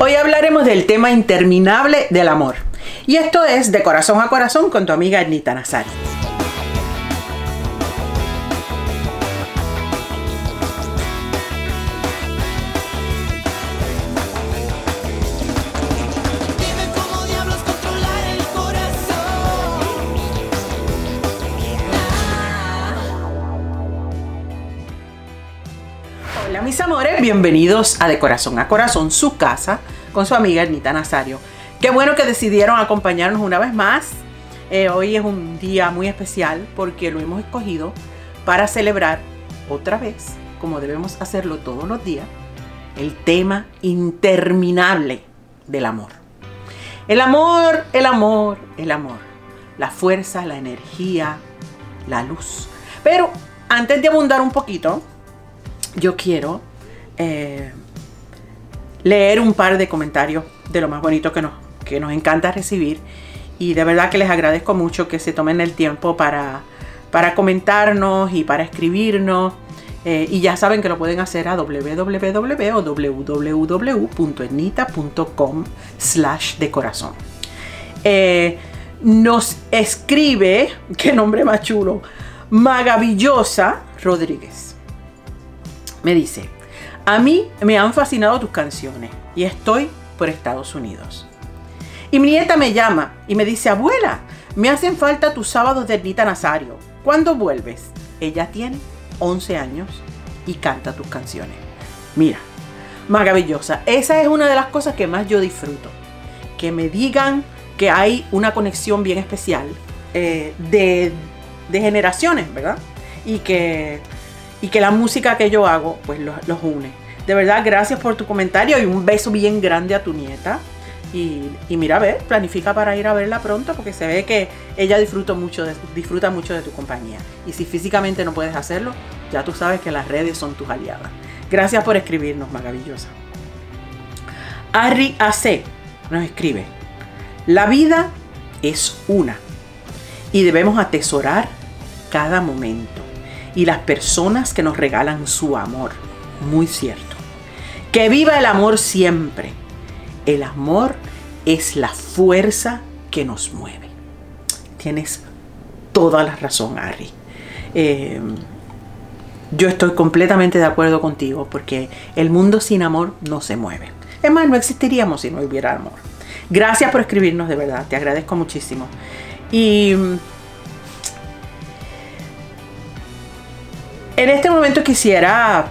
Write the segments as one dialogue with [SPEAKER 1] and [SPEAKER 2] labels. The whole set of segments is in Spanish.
[SPEAKER 1] Hoy hablaremos del tema interminable del amor. Y esto es De Corazón a Corazón con tu amiga Ernita Nazario. Bienvenidos a De Corazón a Corazón, su casa, con su amiga Ernita Nazario. Qué bueno que decidieron acompañarnos una vez más. Eh, hoy es un día muy especial porque lo hemos escogido para celebrar otra vez, como debemos hacerlo todos los días, el tema interminable del amor. El amor, el amor, el amor. La fuerza, la energía, la luz. Pero antes de abundar un poquito, yo quiero eh, leer un par de comentarios de lo más bonito que nos, que nos encanta recibir. Y de verdad que les agradezco mucho que se tomen el tiempo para, para comentarnos y para escribirnos. Eh, y ya saben que lo pueden hacer a www.ernita.com slash de corazón. Eh, nos escribe, qué nombre más chulo, Magavillosa Rodríguez me dice, a mí me han fascinado tus canciones y estoy por Estados Unidos. Y mi nieta me llama y me dice, abuela, me hacen falta tus sábados de Ernita Nazario. ¿Cuándo vuelves? Ella tiene 11 años y canta tus canciones. Mira, maravillosa. Esa es una de las cosas que más yo disfruto. Que me digan que hay una conexión bien especial eh, de, de generaciones, ¿verdad? Y que y que la música que yo hago pues los, une. De verdad, gracias por tu comentario y un beso bien grande a tu nieta. Y, mira, a ver, planifica para ir a verla pronto porque se ve que ella disfruta mucho, de, disfruta mucho de tu compañía. Y si físicamente no puedes hacerlo, ya tú sabes que las redes son tus aliadas. Gracias por escribirnos, maravillosa. Ari AC nos escribe, la vida es una y debemos atesorar cada momento y las personas que nos regalan su amor. Muy cierto. Que viva el amor siempre. El amor es la fuerza que nos mueve. Tienes toda la razón, Harry. Eh, yo estoy completamente de acuerdo contigo porque el mundo sin amor no se mueve. Es más, no existiríamos si no hubiera amor. Gracias por escribirnos de verdad, te agradezco muchísimo. Y En este momento quisiera...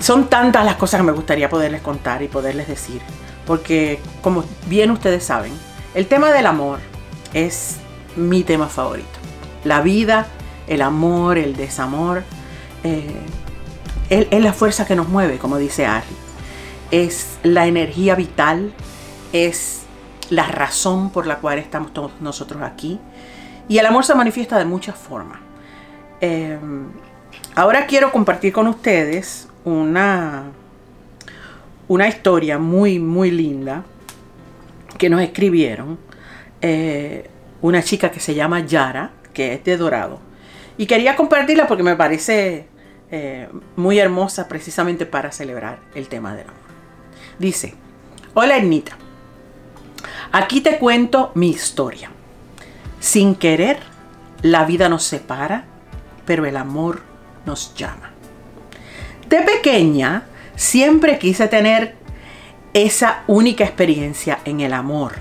[SPEAKER 1] Son tantas las cosas que me gustaría poderles contar y poderles decir. Porque como bien ustedes saben, el tema del amor es mi tema favorito. La vida, el amor, el desamor, eh, es, la fuerza que nos mueve, como dice Ari. Es la energía vital, es la razón por la cual estamos todos nosotros aquí. Y el amor se manifiesta de muchas formas. Eh, Ahora quiero compartir con ustedes una, una historia muy, muy linda que nos escribieron eh, una chica que se llama Yara, que es de Dorado. Y quería compartirla porque me parece eh, muy hermosa precisamente para celebrar el tema del amor. Dice, hola Ernita, aquí te cuento mi historia. Sin querer, la vida nos separa, pero el amor nos llama. De pequeña siempre quise tener esa única experiencia en el amor,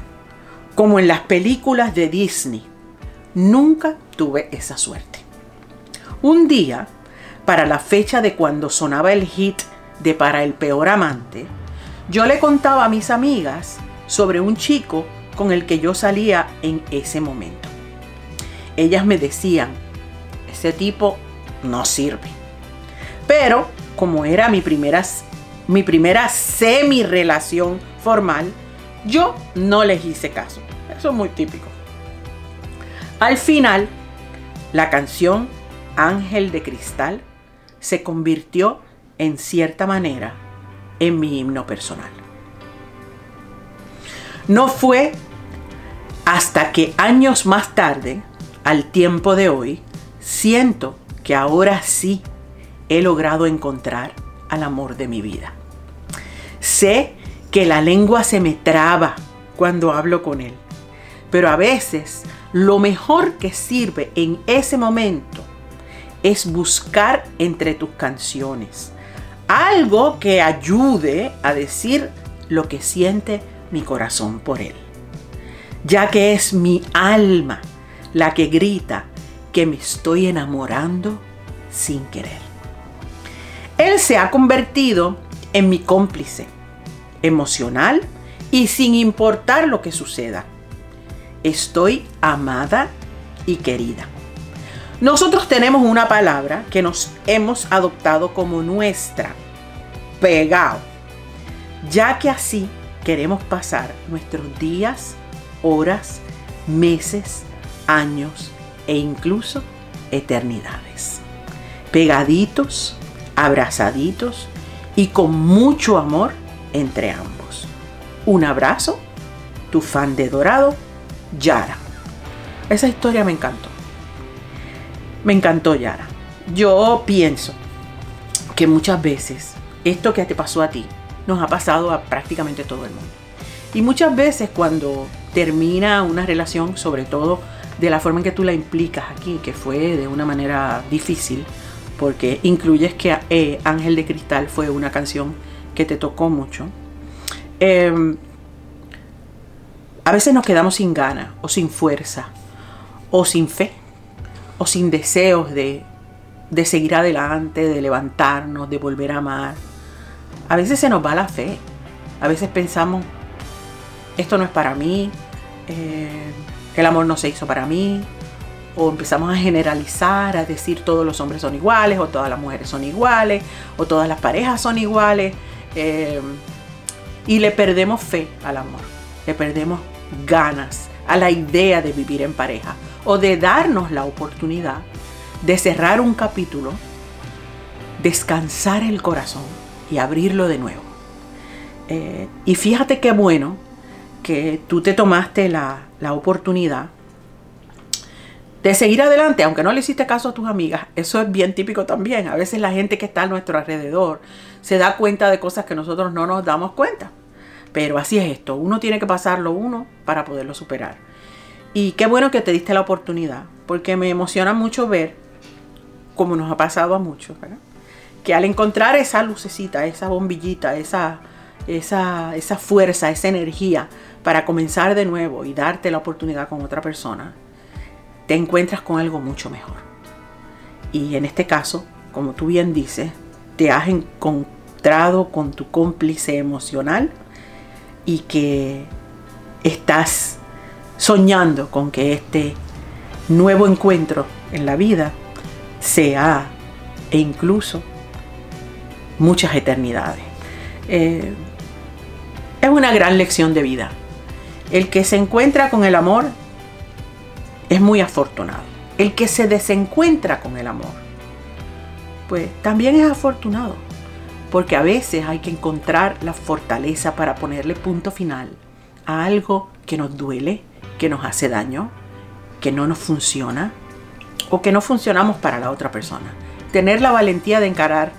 [SPEAKER 1] como en las películas de Disney. Nunca tuve esa suerte. Un día, para la fecha de cuando sonaba el hit de Para el peor amante, yo le contaba a mis amigas sobre un chico con el que yo salía en ese momento. Ellas me decían, ese tipo no sirve. Pero como era mi primera, mi primera semi-relación formal, yo no les hice caso. Eso es muy típico. Al final, la canción Ángel de Cristal se convirtió en cierta manera en mi himno personal. No fue hasta que años más tarde, al tiempo de hoy, siento que ahora sí he logrado encontrar al amor de mi vida. Sé que la lengua se me traba cuando hablo con Él. Pero a veces lo mejor que sirve en ese momento es buscar entre tus canciones algo que ayude a decir lo que siente mi corazón por Él, ya que es mi alma la que grita que me estoy enamorando sin querer. Él se ha convertido en mi cómplice emocional y sin importar lo que suceda. Estoy amada y querida. Nosotros tenemos una palabra que nos hemos adoptado como nuestra, pegado, ya que así queremos pasar nuestros días, horas, meses, años e incluso eternidades. Pegaditos, abrazaditos y con mucho amor entre ambos. Un abrazo, tu fan de Dorado, Yara. Esa historia me encantó. Me encantó Yara. Yo pienso que muchas veces esto que te pasó a ti nos ha pasado a prácticamente todo el mundo. Y muchas veces cuando termina una relación, sobre todo de la forma en que tú la implicas aquí, que fue de una manera difícil, porque incluyes que eh, Ángel de Cristal fue una canción que te tocó mucho. Em, a veces nos quedamos sin ganas, o sin fuerza, o sin fe, o sin deseos de, de seguir adelante, de levantarnos, de volver a amar. A veces se nos va la fe. A veces pensamos, esto no es para mí, eh, el amor no se hizo para mí, o empezamos a generalizar, a decir todos los hombres son iguales, o todas las mujeres son iguales, o todas las parejas son iguales, eh, y le perdemos fe al amor, le perdemos ganas a la idea de vivir en pareja, o de darnos la oportunidad de cerrar un capítulo, descansar el corazón y abrirlo de nuevo. Eh, y fíjate qué bueno que tú te tomaste la, la oportunidad de seguir adelante, aunque no le hiciste caso a tus amigas. Eso es bien típico también. A veces la gente que está a nuestro alrededor se da cuenta de cosas que nosotros no nos damos cuenta. Pero así es esto. Uno tiene que pasarlo uno para poderlo superar. Y qué bueno que te diste la oportunidad, porque me emociona mucho ver, como nos ha pasado a muchos, que al encontrar esa lucecita, esa bombillita, esa, esa, esa fuerza, esa energía para comenzar de nuevo y darte la oportunidad con otra persona, te encuentras con algo mucho mejor. Y en este caso, como tú bien dices, te has encontrado con tu cómplice emocional y que estás soñando con que este nuevo encuentro en la vida sea e incluso muchas eternidades. Eh, es una gran lección de vida. El que se encuentra con el amor es muy afortunado. El que se desencuentra con el amor, pues también es afortunado. Porque a veces hay que encontrar la fortaleza para ponerle punto final a algo que nos duele, que nos hace daño, que no nos funciona o que no funcionamos para la otra persona. Tener la valentía de encarar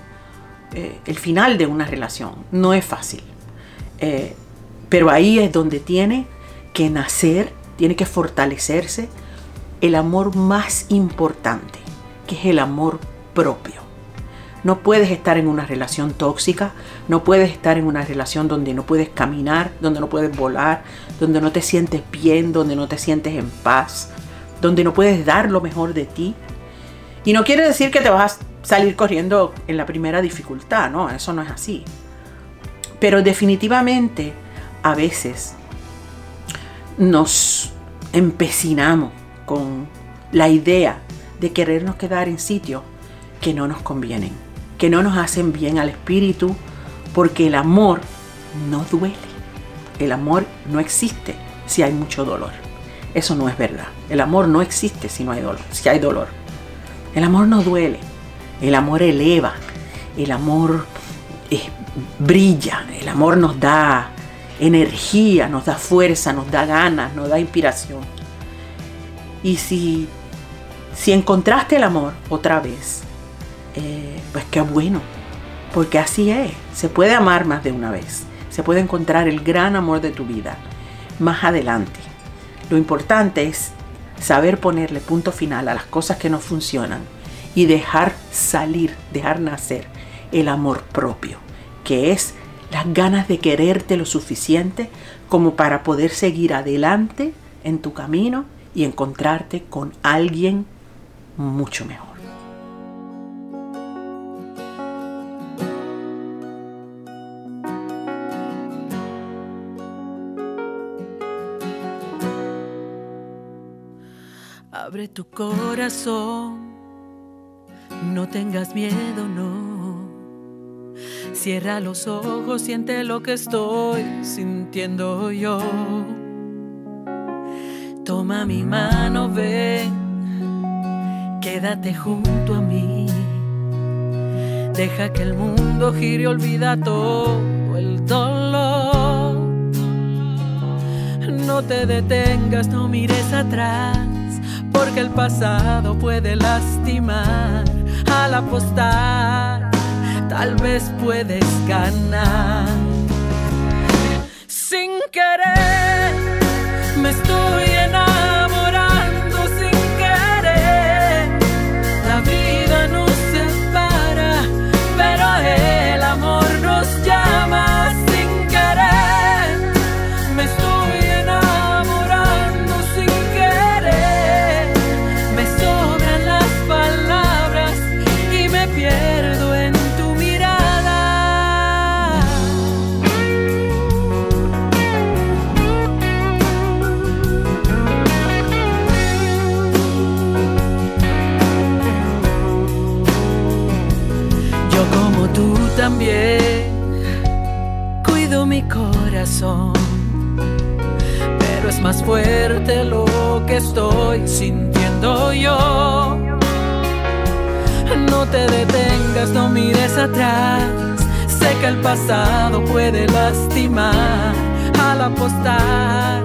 [SPEAKER 1] eh, el final de una relación no es fácil. Eh, pero ahí es donde tiene que nacer, tiene que fortalecerse el amor más importante, que es el amor propio. No puedes estar en una relación tóxica, no puedes estar en una relación donde no puedes caminar, donde no puedes volar, donde no te sientes bien, donde no te sientes en paz, donde no puedes dar lo mejor de ti. Y no quiere decir que te vas a salir corriendo en la primera dificultad, no, eso no es así. Pero definitivamente a veces nos empecinamos con la idea de querernos quedar en sitios que no nos convienen, que no nos hacen bien al espíritu, porque el amor no duele. El amor no existe si hay mucho dolor. Eso no es verdad. El amor no existe si no hay dolor, si hay dolor. El amor no duele. El amor eleva. El amor eh, brilla. El amor nos da energía, nos da fuerza, nos da ganas, nos da inspiración. Y si, si encontraste el amor otra vez, eh, pues qué bueno, porque así es, se puede amar más de una vez. se puede encontrar el gran amor de tu vida más adelante. Lo importante es saber ponerle punto final a las cosas que no funcionan y dejar salir, dejar nacer el amor propio, que es las ganas de quererte lo suficiente como para poder seguir adelante en tu camino y encontrarte con alguien mucho mejor.
[SPEAKER 2] Abre tu corazón, no tengas miedo, no. Cierra los ojos, siente lo que estoy sintiendo yo. Toma mi mano, ven, quédate junto a mí. Deja que el mundo gire, olvida todo el dolor. No te detengas, no mires atrás, porque el pasado puede lastimar. Al apostar, tal vez puedes ganar. Sin querer, pasado puede lastimar al apostar.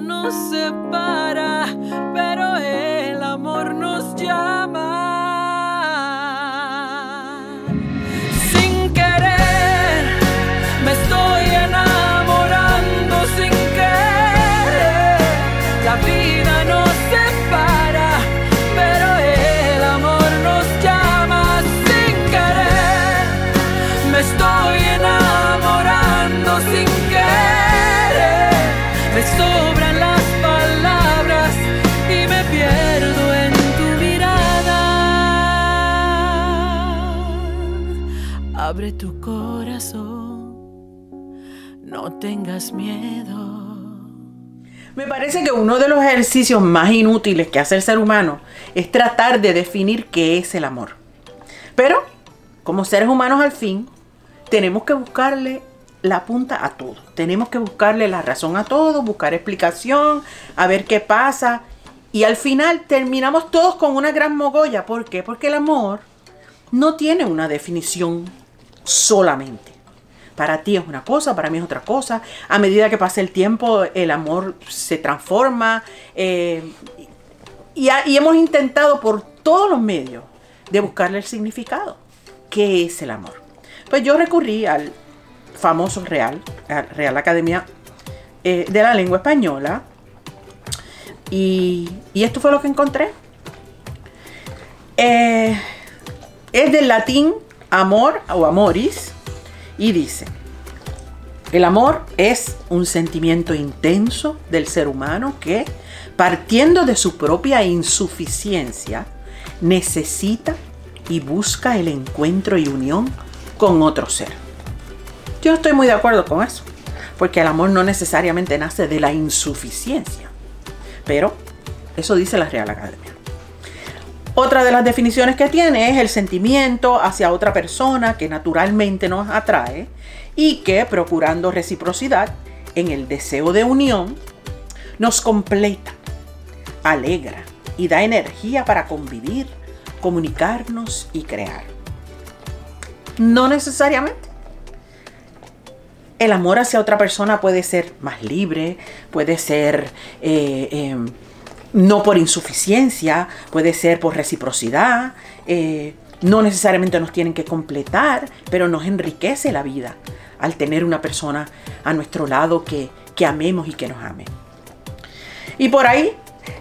[SPEAKER 2] Nos separa, tengas miedo.
[SPEAKER 1] Me parece que uno de los ejercicios más inútiles que hace el ser humano es tratar de definir qué es el amor. Pero, como seres humanos al fin, tenemos que buscarle la punta a todo. Tenemos que buscarle la razón a todo, buscar explicación, a ver qué pasa. Y al final terminamos todos con una gran mogolla. ¿Por qué? Porque el amor no tiene una definición solamente. Para ti es una cosa, para mí es otra cosa. A medida que pasa el tiempo, el amor se transforma. eh, y, hemos intentado por todos los medios de buscarle el significado. ¿Qué es el amor? Pues yo recurrí al famoso Real, Real Academia eh, de la Lengua Española. Y, y esto fue lo que encontré. Eh, es del latín Amor o Amoris y dice, el amor es un sentimiento intenso del ser humano que, partiendo de su propia insuficiencia, necesita y busca el encuentro y unión con otro ser. Yo estoy muy de acuerdo con eso, porque el amor no necesariamente nace de la insuficiencia, pero eso dice la Real Academia. Otra de las definiciones que tiene es el sentimiento hacia otra persona que naturalmente nos atrae y que, procurando reciprocidad en el deseo de unión, nos completa, alegra y da energía para convivir, comunicarnos y crear. No necesariamente. El amor hacia otra persona puede ser más libre, puede ser eh, em, no por insuficiencia, puede ser por reciprocidad, eh, no necesariamente nos tienen que completar, pero nos enriquece la vida al tener una persona a nuestro lado que, que amemos y que nos ame. Y por ahí,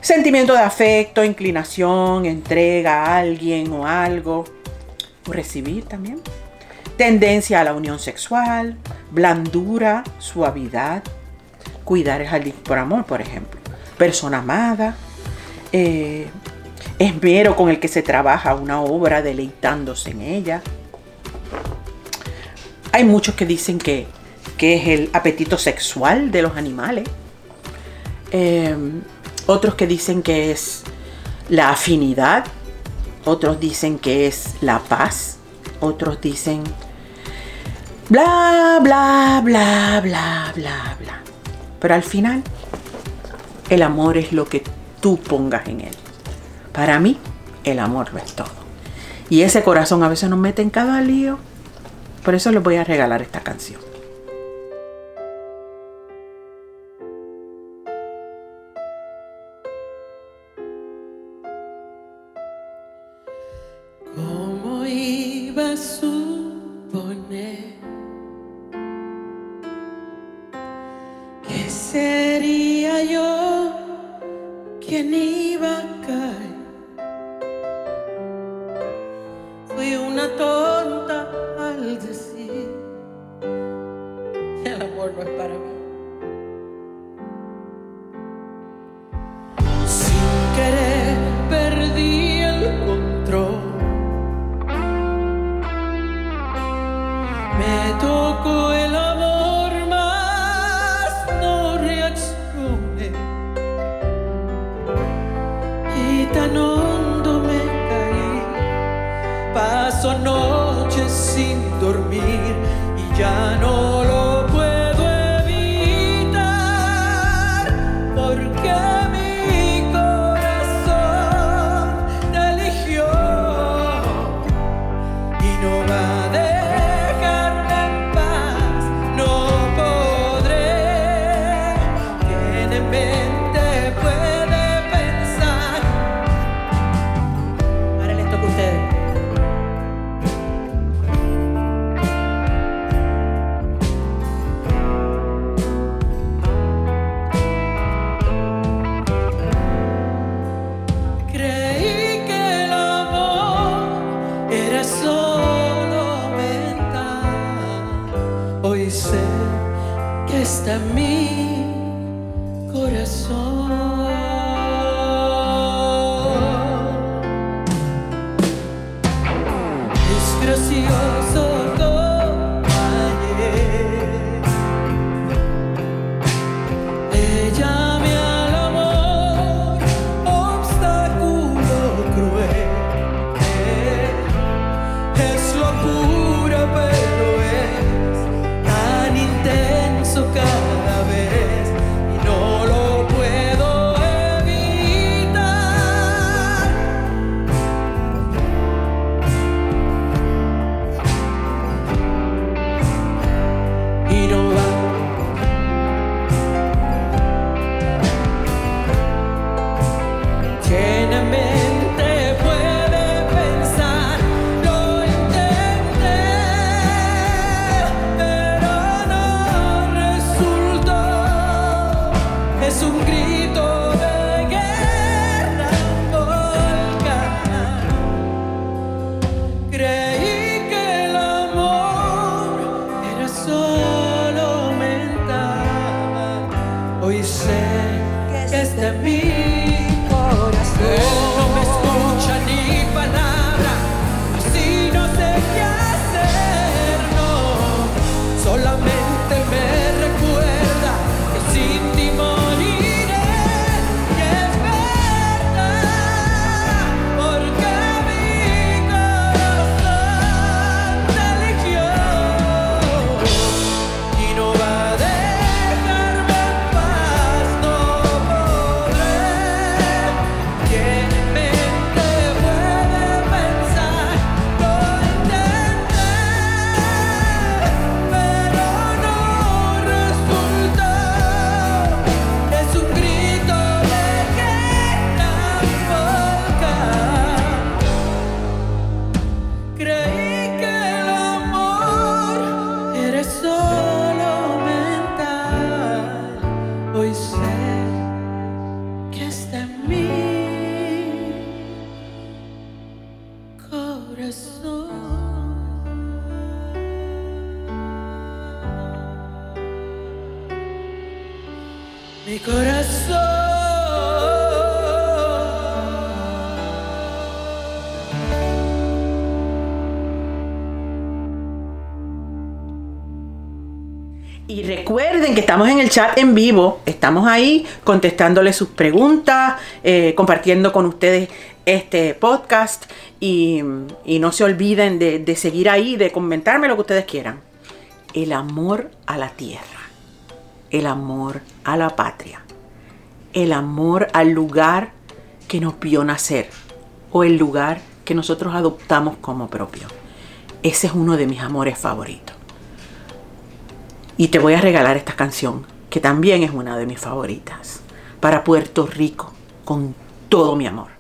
[SPEAKER 1] sentimiento de afecto, inclinación, entrega a alguien o algo, o recibir también. Tendencia a la unión sexual, blandura, suavidad, cuidar es alguien por amor, por ejemplo persona amada, eh, esmero con el que se trabaja una obra deleitándose en ella. Hay muchos que dicen que, es el apetito sexual de los animales. Eh, otros que dicen que es la afinidad. Otros dicen que es la paz. Otros dicen bla, bla, bla, bla, bla, bla. Pero al final el amor es lo que tú pongas en él. Para mí, el amor lo es todo. Y ese corazón a veces nos mete en cada lío. Por eso les voy a regalar esta canción.
[SPEAKER 2] Me tocó el amor, más no reaccioné. Y tan hondo me caí. Paso noches sin dormir y ya no mi corazón. Y
[SPEAKER 1] recuerden que estamos en el chat en vivo, estamos ahí contestándoles sus preguntas, eh, compartiendo con ustedes este podcast y, no se olviden de, de seguir ahí, de comentarme lo que ustedes quieran. El amor a la tierra, el amor a la patria, el amor al lugar que nos vio nacer o el lugar que nosotros adoptamos como propio. Ese es uno de mis amores favoritos. Y te voy a regalar esta canción, que también es una de mis favoritas, para Puerto Rico, con todo mi amor.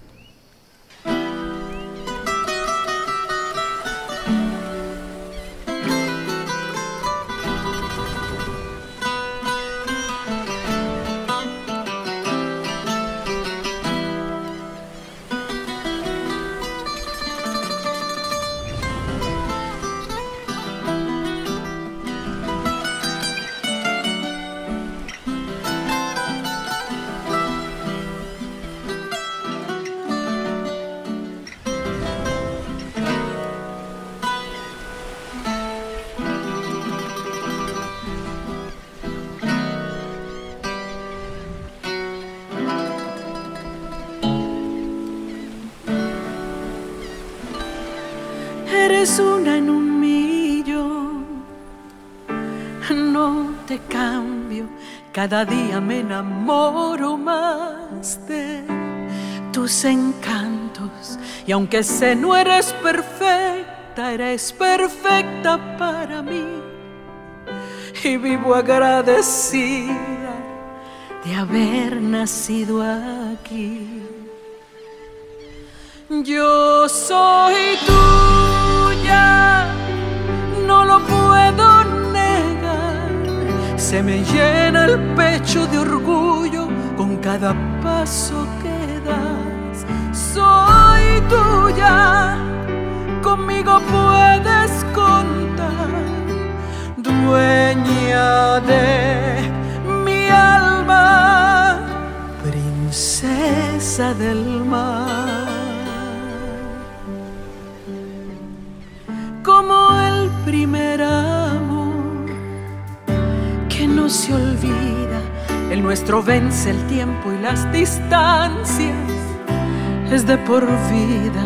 [SPEAKER 2] Cada día me enamoro más de tus encantos. Y aunque sé no eres perfecta, eres perfecta para mí. Y vivo agradecida de haber nacido aquí. Yo soy tuya, no lo puedo. Se me llena el pecho de orgullo con cada paso que das. Soy tuya, conmigo puedes contar. Dueña de mi alma, princesa del mar. Nuestro vence el tiempo y las distancias, es de por vida.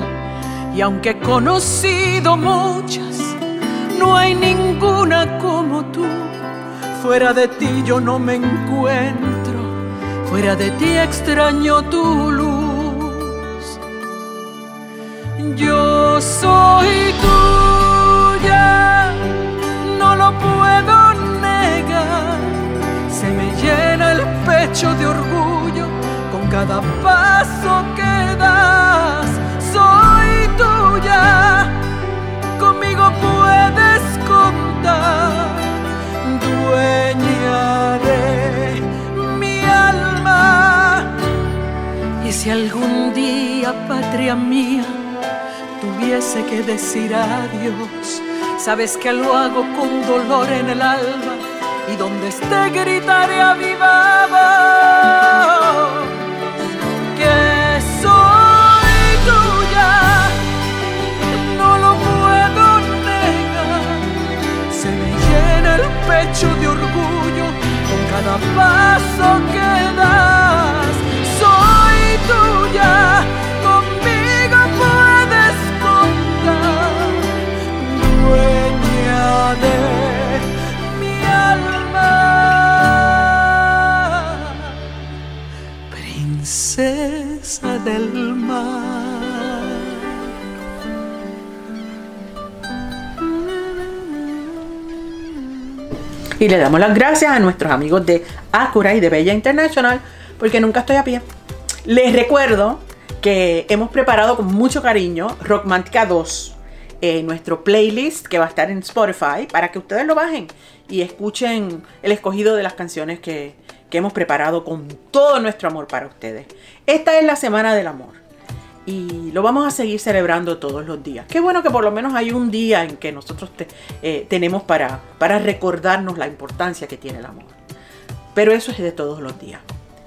[SPEAKER 2] Y aunque he conocido muchas, no hay ninguna como tú. Fuera de ti yo no me encuentro, fuera de ti extraño tu luz. Yo soy tuya, no lo puedo de orgullo con cada paso que das. Soy tuya, conmigo puedes contar. Dueña de mi alma. Y si algún día, patria mía, tuviese que decir adiós, sabes que lo hago con dolor en el alma y donde esté gritaré a que soy tuya, no lo puedo negar, se me llena el pecho de orgullo con cada paso que das, soy tuya. Conmigo puedes contar, dueña de del mar.
[SPEAKER 1] Y le damos las gracias a nuestros amigos de Acura y de Bella International porque nunca estoy a pie. Les recuerdo que hemos preparado con mucho cariño Rockmantica 2, eh, nuestro playlist que va a estar en Spotify para que ustedes lo bajen y escuchen el escogido de las canciones que, que hemos preparado con todo nuestro amor para ustedes. Esta es la Semana del Amor y lo vamos a seguir celebrando todos los días. Qué bueno que por lo menos hay un día en que nosotros eh, tenemos para, para recordarnos la importancia que tiene el amor. Pero eso es de todos los días.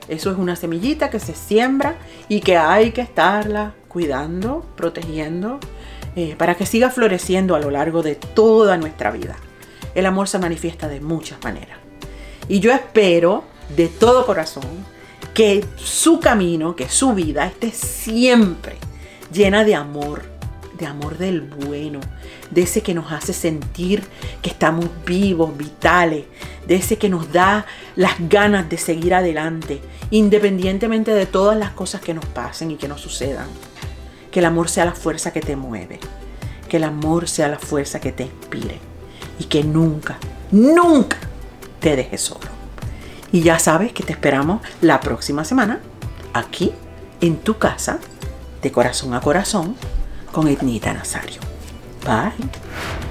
[SPEAKER 1] Eso es una semillita que se siembra y que hay que estarla cuidando, protegiendo, eh, para que siga floreciendo a lo largo de toda nuestra vida. El amor se manifiesta de muchas maneras. Y yo espero de todo corazón que su camino, que su vida esté siempre llena de amor, de amor del bueno, de ese que nos hace sentir que estamos vivos, vitales, de ese que nos da las ganas de seguir adelante, independientemente de todas las cosas que nos pasen y que nos sucedan. Que el amor sea la fuerza que te mueve, que el amor sea la fuerza que te inspire y que nunca, nunca te dejes solo. Y ya sabes que te esperamos la próxima semana aquí en tu casa, de corazón a corazón, con Ednita Nazario. Bye.